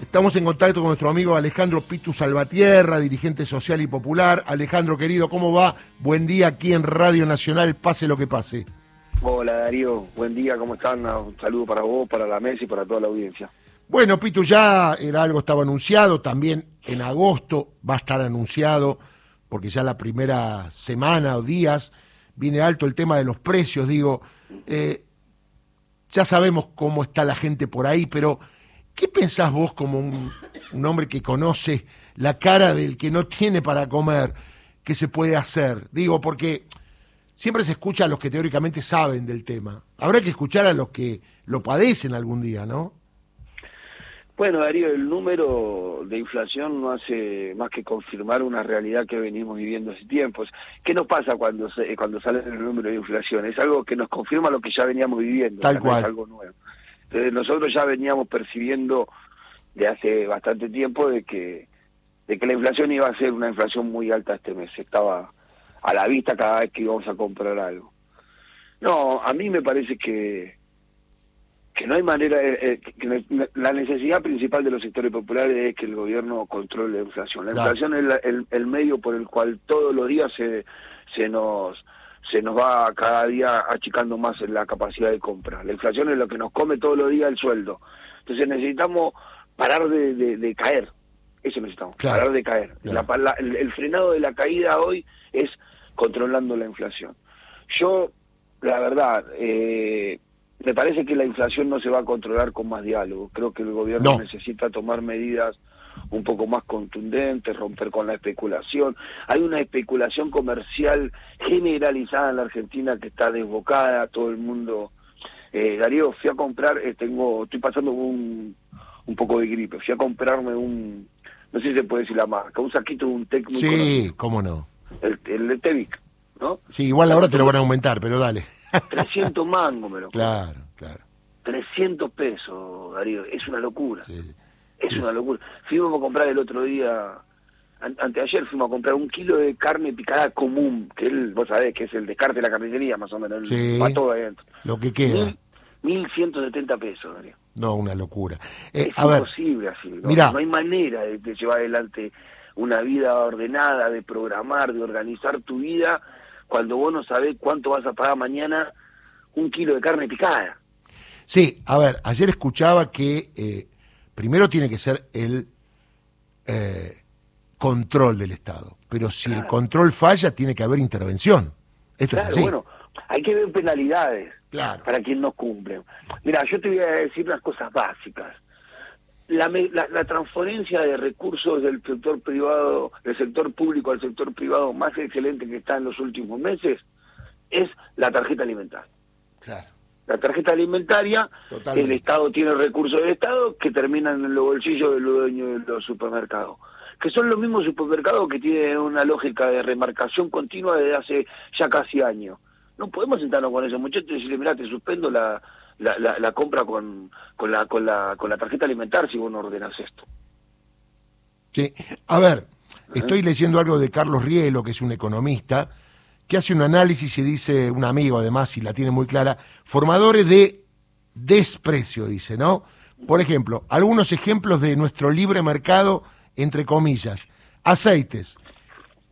Estamos en contacto con nuestro amigo Alejandro Pitu Salvatierra, dirigente social y popular. Alejandro, querido, ¿cómo va? Buen día aquí en Radio Nacional, pase lo que pase. Hola Darío, buen día, ¿cómo están? Un saludo para vos, para la mesa y para toda la audiencia. Bueno, Pitu, ya era algo estaba anunciado, también en agosto va a estar anunciado, porque ya la primera semana o días viene alto el tema de los precios, digo, eh, ya sabemos cómo está la gente por ahí, pero ¿qué pensás vos como un, un hombre que conoce la cara del que no tiene para comer? ¿Qué se puede hacer? Digo, porque siempre se escucha a los que teóricamente saben del tema. Habrá que escuchar a los que lo padecen algún día, ¿no? Bueno, Darío, el número de inflación no hace más que confirmar una realidad que venimos viviendo hace tiempos. ¿Qué nos pasa cuando se, cuando sale el número de inflación? Es algo que nos confirma lo que ya veníamos viviendo. Tal cual. es algo nuevo. Entonces, nosotros ya veníamos percibiendo de hace bastante tiempo de que de que la inflación iba a ser una inflación muy alta este mes. Estaba a la vista cada vez que íbamos a comprar algo. No, a mí me parece que que no hay manera, eh, eh, que la necesidad principal de los sectores populares es que el gobierno controle la inflación. La inflación es el, el, medio por el cual todos los días se, se nos se nos va cada día achicando más en la capacidad de compra. La inflación es lo que nos come todos los días el sueldo. Entonces necesitamos parar de, de, caer. Eso necesitamos, parar de caer. el, el frenado de la caída hoy es controlando la inflación. Yo, la verdad, eh, me parece que la inflación no se va a controlar con más diálogo. Creo que el gobierno necesita tomar medidas un poco más contundentes, romper con la especulación. Hay una especulación comercial generalizada en la Argentina que está desbocada, todo el mundo... Eh, Darío, fui a comprar, eh, tengo, estoy pasando un, un poco de gripe, fui a comprarme un, no sé si se puede decir la marca, un saquito de un muy Sí, cómo no. El, el de Tevic, ¿no? Sí, igual ahora te lo van a aumentar, pero dale. 300 mangos me lo Claro, claro. 300 pesos, Darío, es una locura. Es una locura. Fuimos a comprar el otro día, anteayer fuimos a comprar un kilo de carne picada común, que él, vos sabés, que es el descarte de la carnicería, más o menos. Sí, todo adentro. Lo que queda. Mil, 1170 pesos, Darío. No, una locura. Eh, es imposible así. ¿no? no hay manera de, de llevar adelante una vida ordenada, de programar, de organizar tu vida cuando vos no sabés cuánto vas a pagar mañana un kilo de carne picada. Sí, a ver, ayer escuchaba que eh, primero tiene que ser el eh, control del Estado, pero si el control falla tiene que haber intervención. Esto es así. bueno, hay que ver penalidades para quien no cumple. Mira, yo te voy a decir unas cosas básicas. La, la, la, transferencia de recursos del sector privado, del sector público al sector privado más excelente que está en los últimos meses es la tarjeta alimentaria. Claro. La tarjeta alimentaria, el Estado tiene recursos del Estado que terminan en los bolsillos de los dueños de los supermercados. Que son los mismos supermercados que tienen una lógica de remarcación continua desde hace ya casi años. No podemos sentarnos con esos muchachos y decirle, mira, te suspendo la, la, la, compra con, con, la, con, la, con la tarjeta alimentaria si vos no ordenas esto. Sí, a ver, estoy leyendo algo de Carlos Rielo, que es un economista, que hace un análisis y dice, un amigo además, y la tiene muy clara, formadores de desprecio, dice, ¿no? Por ejemplo, algunos ejemplos de nuestro libre mercado, entre comillas, aceites,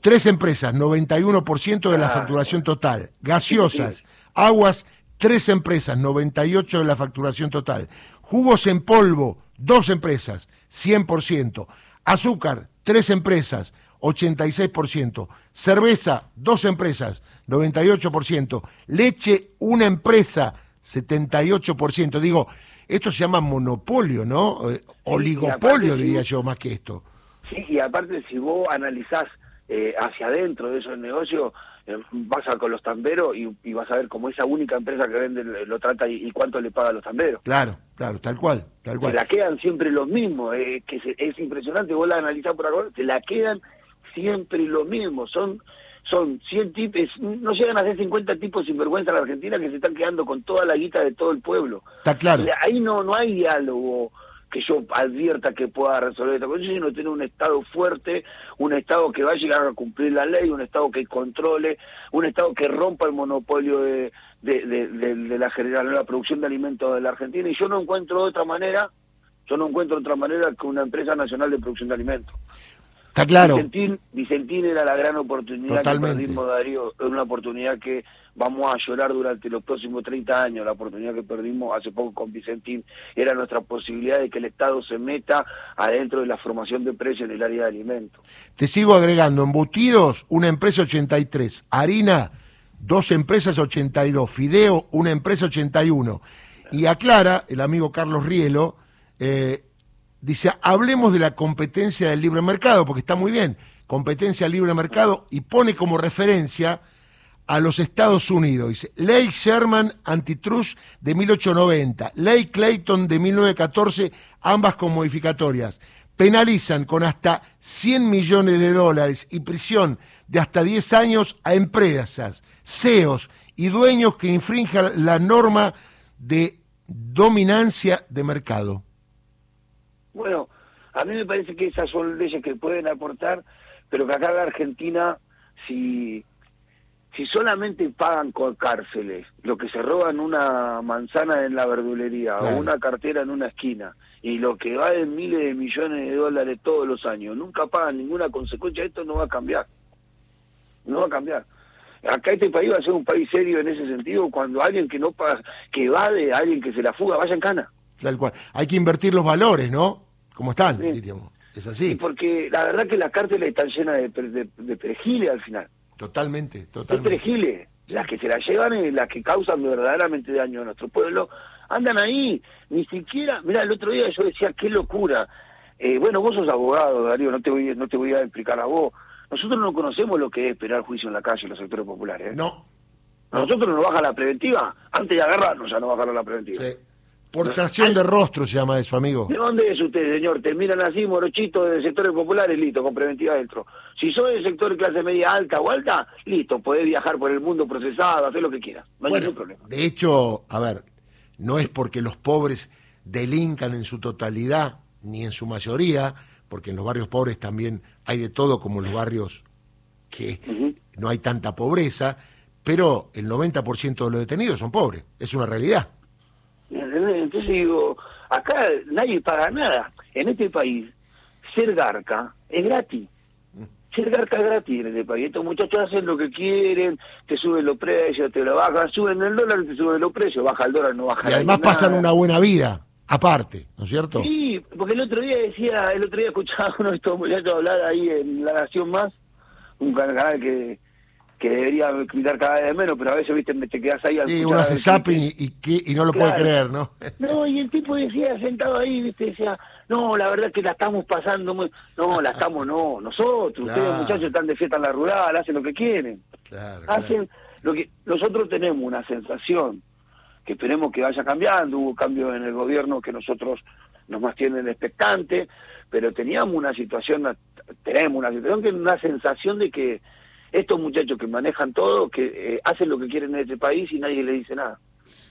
tres empresas, 91% de la facturación total, gaseosas, aguas, tres empresas, 98% de la facturación total. Jugos en polvo, dos empresas, 100%. Azúcar, tres empresas, 86%. Cerveza, dos empresas, 98%. Leche, una empresa, 78%. Digo, esto se llama monopolio, ¿no? Eh, oligopolio, diría yo, más que esto. Sí, y aparte si vos analizás eh, hacia adentro de esos negocios, eh, vas a con los tamberos y, vas a ver cómo esa única empresa que vende lo trata y, cuánto le paga a los tamberos. Claro, claro, tal cual, tal cual. Se la quedan siempre los mismos, eh, que es impresionante, vos la analizás por acá, se la quedan siempre los mismos, son son 100 tipos, no llegan a ser 50 tipos sinvergüenza en la Argentina que se están quedando con toda la guita de todo el pueblo. Está claro. Ahí no, no hay diálogo que yo advierta que pueda resolver esta cuestión, sino tener un Estado fuerte, un Estado que va a llegar a cumplir la ley, un Estado que controle, un Estado que rompa el monopolio de, de, de, de, la, la producción de alimentos de la Argentina. Y yo no encuentro otra manera Yo no encuentro otra manera que una empresa nacional de producción de alimentos. Está claro. Vicentín, Vicentín era la gran oportunidad Totalmente. que perdimos, Darío. Es una oportunidad que vamos a llorar durante los próximos 30 años. La oportunidad que perdimos hace poco con Vicentín era nuestra posibilidad de que el Estado se meta adentro de la formación de precios en el área de alimentos. Te sigo agregando, embutidos, una empresa 83, harina, dos empresas 82, fideo, una empresa 81. Y aclara el amigo Carlos Rielo, eh, dice, hablemos de la competencia del libre mercado, porque está muy bien, competencia libre mercado, y pone como referencia a los Estados Unidos. Dice, Ley Sherman Antitrust de 1890, Ley Clayton de 1914, ambas con modificatorias. Penalizan con hasta 100 millones de dólares y prisión de hasta 10 años a empresas, CEOs y dueños que infrinjan la norma de dominancia de mercado. Bueno, a mí me parece que esas son leyes que pueden aportar, pero que acá en la Argentina, si, si solamente pagan con cárceles lo que se roban una manzana en la verdulería Claro. o una cartera en una esquina, y lo que va en miles de millones de dólares todos los años, nunca pagan ninguna consecuencia, esto no va a cambiar. No va a cambiar. Acá este país va a ser un país serio en ese sentido cuando alguien que no paga, que evade, alguien que se la fuga, vaya en cana. Tal cual. Hay que invertir los valores, ¿no? Como están, Sí. diríamos. Es Sí, así. porque la verdad que las cárceles están llenas de, de, de perejiles al final. Totalmente, ¿Qué totalmente. perejiles? Las que se las llevan y las que causan verdaderamente daño a nuestro pueblo. Andan ahí, ni siquiera... Mira, el otro día yo decía, qué locura. Eh, bueno, vos sos abogado, Darío, no te, voy, no te voy a explicar a vos. Nosotros no conocemos lo que es esperar juicio en la calle en los sectores populares. ¿eh? No. Nosotros nos baja la preventiva. Antes de agarrarnos ya nos bajaron la preventiva. Sí. Por tracción de rostro se llama eso, amigo. ¿De dónde es usted, señor? Te miran así, morochito, de sectores populares, listo, con preventiva dentro. Si sos del sector de clase media alta o alta, listo, podés viajar por el mundo procesado, hacer lo que quieras. No hay Bueno, ningún problema. de hecho, a ver, no es porque los pobres delincan en su totalidad, ni en su mayoría, porque en los barrios pobres también hay de todo, como en los barrios que no hay tanta pobreza, pero el 90% de los detenidos son pobres, es una realidad. ¿Entendés? Entonces digo, acá nadie paga nada. En este país, ser garca es gratis. Ser garca es gratis en este país. Estos muchachos hacen lo que quieren, te suben los precios, te lo bajan, suben el dólar, te suben los precios, baja el dólar, no baja Y además nada. pasan una buena vida, aparte, ¿no es cierto? Sí, porque el otro día decía, el otro día escuchaba a uno de estos muchachos hablar ahí en La Nación Más, un canal que, que debería quitar cada vez menos, pero a veces, viste, te quedas ahí al Y uno hace zapping y, y, que- y no lo Claro. puede creer, ¿no? No, y el tipo decía, sentado ahí, viste, decía, no, la verdad que la estamos pasando muy... No, la estamos, no, nosotros, Claro. ustedes muchachos están de fiesta en la rural, hacen lo que quieren. Claro, hacen lo que nosotros tenemos una sensación que esperemos que vaya cambiando hubo cambios en el gobierno que nosotros nos mantienen expectantes pero teníamos una situación tenemos una situación que es una sensación de que estos muchachos que manejan todo que eh, hacen lo que quieren en este país y nadie le dice nada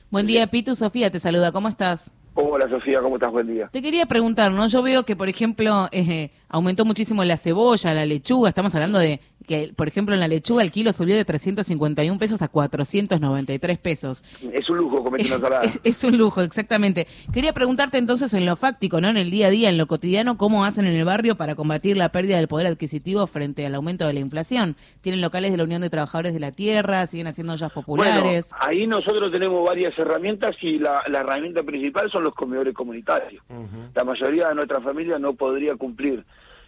Buen día, Pitu. Sofía te saluda. ¿Cómo estás? hola Sofía cómo estás buen día Te quería preguntar, ¿no? Yo veo que, por ejemplo, eh, aumentó muchísimo la cebolla, la lechuga. Estamos hablando de que, por ejemplo, en la lechuga el kilo subió de 351 pesos a 493 pesos. es un lujo comer una ensalada Es, es un lujo, exactamente. Quería preguntarte entonces en lo fáctico, ¿no? En el día a día, en lo cotidiano, ¿cómo hacen en el barrio para combatir la pérdida del poder adquisitivo frente al aumento de la inflación? ¿Tienen locales de la Unión de Trabajadores de la Tierra? ¿Siguen haciendo ollas populares? Bueno, ahí nosotros tenemos varias herramientas y la, la herramienta principal son los comedores comunitarios. La mayoría de nuestra familia no podría cumplir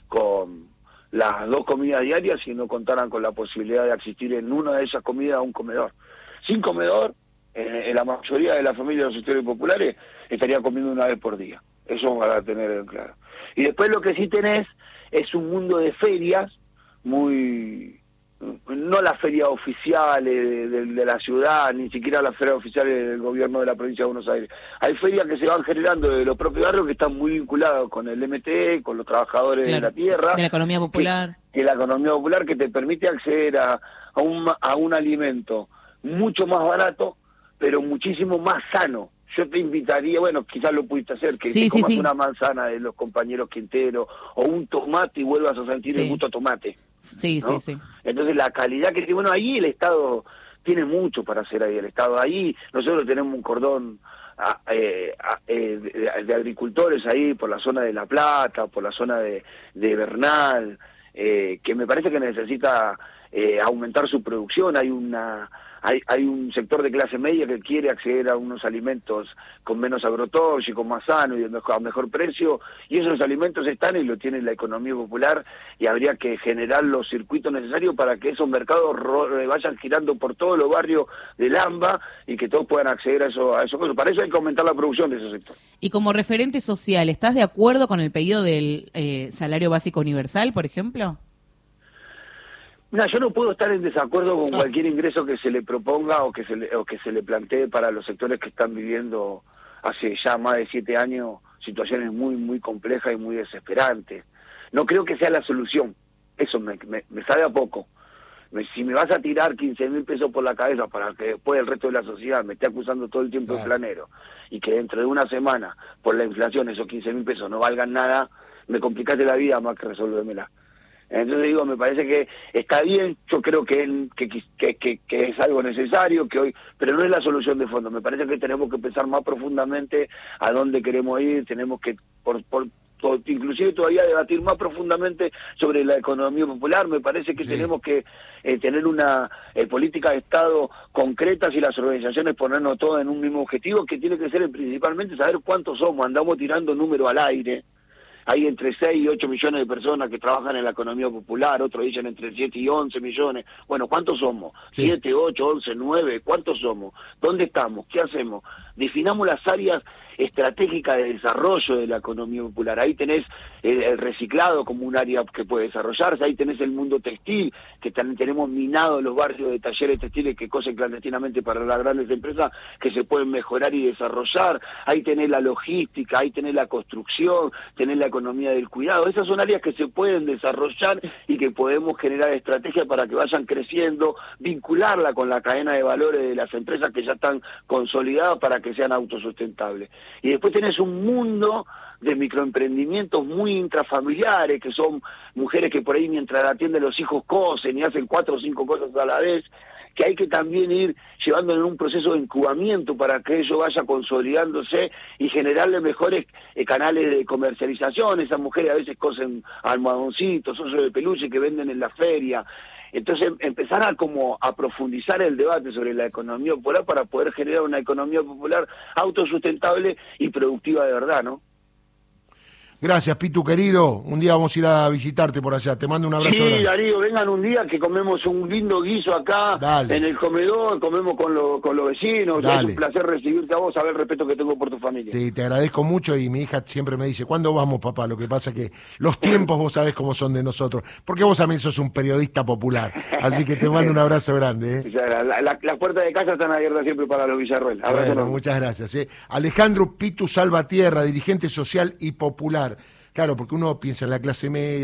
con las dos comidas diarias si no contaran con la posibilidad de asistir en una de esas comidas a un comedor. Sin comedor, en la mayoría de las familias de los sectores populares estaría comiendo una vez por día. Eso van a tener en claro. Y después lo que sí tenés es un mundo de ferias muy no las ferias oficiales de, de- de la ciudad, ni siquiera las ferias oficiales del gobierno de la provincia de Buenos Aires. Hay ferias que se van generando de los propios barrios que están muy vinculados con el MTE, con los trabajadores de la tierra. de la economía popular. Que, que la economía popular que te permite acceder a, a, un, a un alimento mucho más barato, pero muchísimo más sano. Yo te invitaría, bueno, quizás lo pudiste hacer, que Sí, te comas sí. una manzana de los compañeros Quintero o un tomate y vuelvas a sentir el gusto a tomate. Sí, ¿no? sí, sí. Entonces la calidad que bueno, ahí el Estado tiene mucho para hacer ahí, el Estado ahí, nosotros tenemos un cordón eh, de, agricultores ahí por la zona de La Plata, por la zona de, de Bernal, que me parece que necesita aumentar su producción. Hay una hay, hay un sector de clase media que quiere acceder a unos alimentos con menos agrotóxicos, más sanos y a mejor precio, y esos alimentos están y lo tiene la economía popular, y habría que generar los circuitos necesarios para que esos mercados eh, vayan girando por todos los barrios del AMBA y que todos puedan acceder a eso, a eso. Para eso hay que aumentar la producción de ese sector. Y como referente social, ¿estás de acuerdo con el pedido del eh, salario básico universal, por ejemplo? Mira, yo no puedo estar en desacuerdo con cualquier ingreso que se le proponga o que se le, o que se le plantee para los sectores que están viviendo hace ya más de siete años situaciones muy, muy complejas y muy desesperantes. No creo que sea la solución. Eso me, me, sabe a poco. si me vas a tirar 15 mil pesos por la cabeza para que después el resto de la sociedad me esté acusando todo el tiempo de planero y que dentro de una semana, por la inflación, esos 15 mil pesos no valgan nada, me complicaste la vida más que resolvérmela. Entonces digo, me parece que está bien, yo creo que, que, que, que, es algo necesario, que hoy, pero no es la solución de fondo. Me parece que tenemos que pensar más profundamente a dónde queremos ir, tenemos que, por, por, inclusive todavía debatir más profundamente sobre la economía popular. Me parece que tenemos que eh, tener una eh, política de Estado concreta y las organizaciones ponernos todos en un mismo objetivo, que tiene que ser principalmente saber cuántos somos. Andamos tirando números al aire hay entre 6 y 8 millones de personas que trabajan en la economía popular, otros dicen entre 7 y 11 millones. Bueno, ¿cuántos somos? 7, 8, 11, 9, ¿cuántos somos? ¿Dónde estamos? ¿Qué hacemos? Definamos las áreas estratégica de desarrollo de la economía popular. Ahí tenés el, reciclado como un área que puede desarrollarse, ahí tenés el mundo textil, que también tenemos minado los barrios de talleres textiles que cosen clandestinamente para las grandes empresas que se pueden mejorar y desarrollar, ahí tenés la logística, ahí tenés la construcción, tenés la economía del cuidado. Esas son áreas que se pueden desarrollar y que podemos generar estrategias para que vayan creciendo, vincularla con la cadena de valores de las empresas que ya están consolidadas para que sean autosustentables. Y después tenés un mundo de microemprendimientos muy intrafamiliares, que son mujeres que por ahí mientras atienden los hijos cosen y hacen cuatro o cinco cosas a la vez, que hay que también ir llevando en un proceso de incubamiento para que ello vaya consolidándose y generarle mejores eh, canales de comercialización. Esas mujeres a veces cosen almohadoncitos, osos de peluche que venden en la feria. Entonces em, empezar a como a profundizar el debate sobre la economía popular para poder generar una economía popular autosustentable y productiva de verdad, ¿no? Gracias, Pitu, querido. Un día vamos a ir a visitarte por allá. Te mando un abrazo. Sí, Darío, vengan un día que comemos un lindo guiso acá en el comedor, comemos con, con los vecinos. Es un placer recibirte a vos, saber el respeto que tengo por tu familia. Sí, te agradezco mucho y mi hija siempre me dice, ¿cuándo vamos, papá? Lo que pasa es que los tiempos vos sabés cómo son de nosotros, porque vos también sos un periodista popular. Así que te mando un abrazo grande. ¿eh? Las puertas de casa están abiertas siempre para los Villarroel. Bueno, muchas gracias. ¿eh? Alejandro Pitu Salvatierra, dirigente social y popular. Claro, porque uno piensa en la clase media.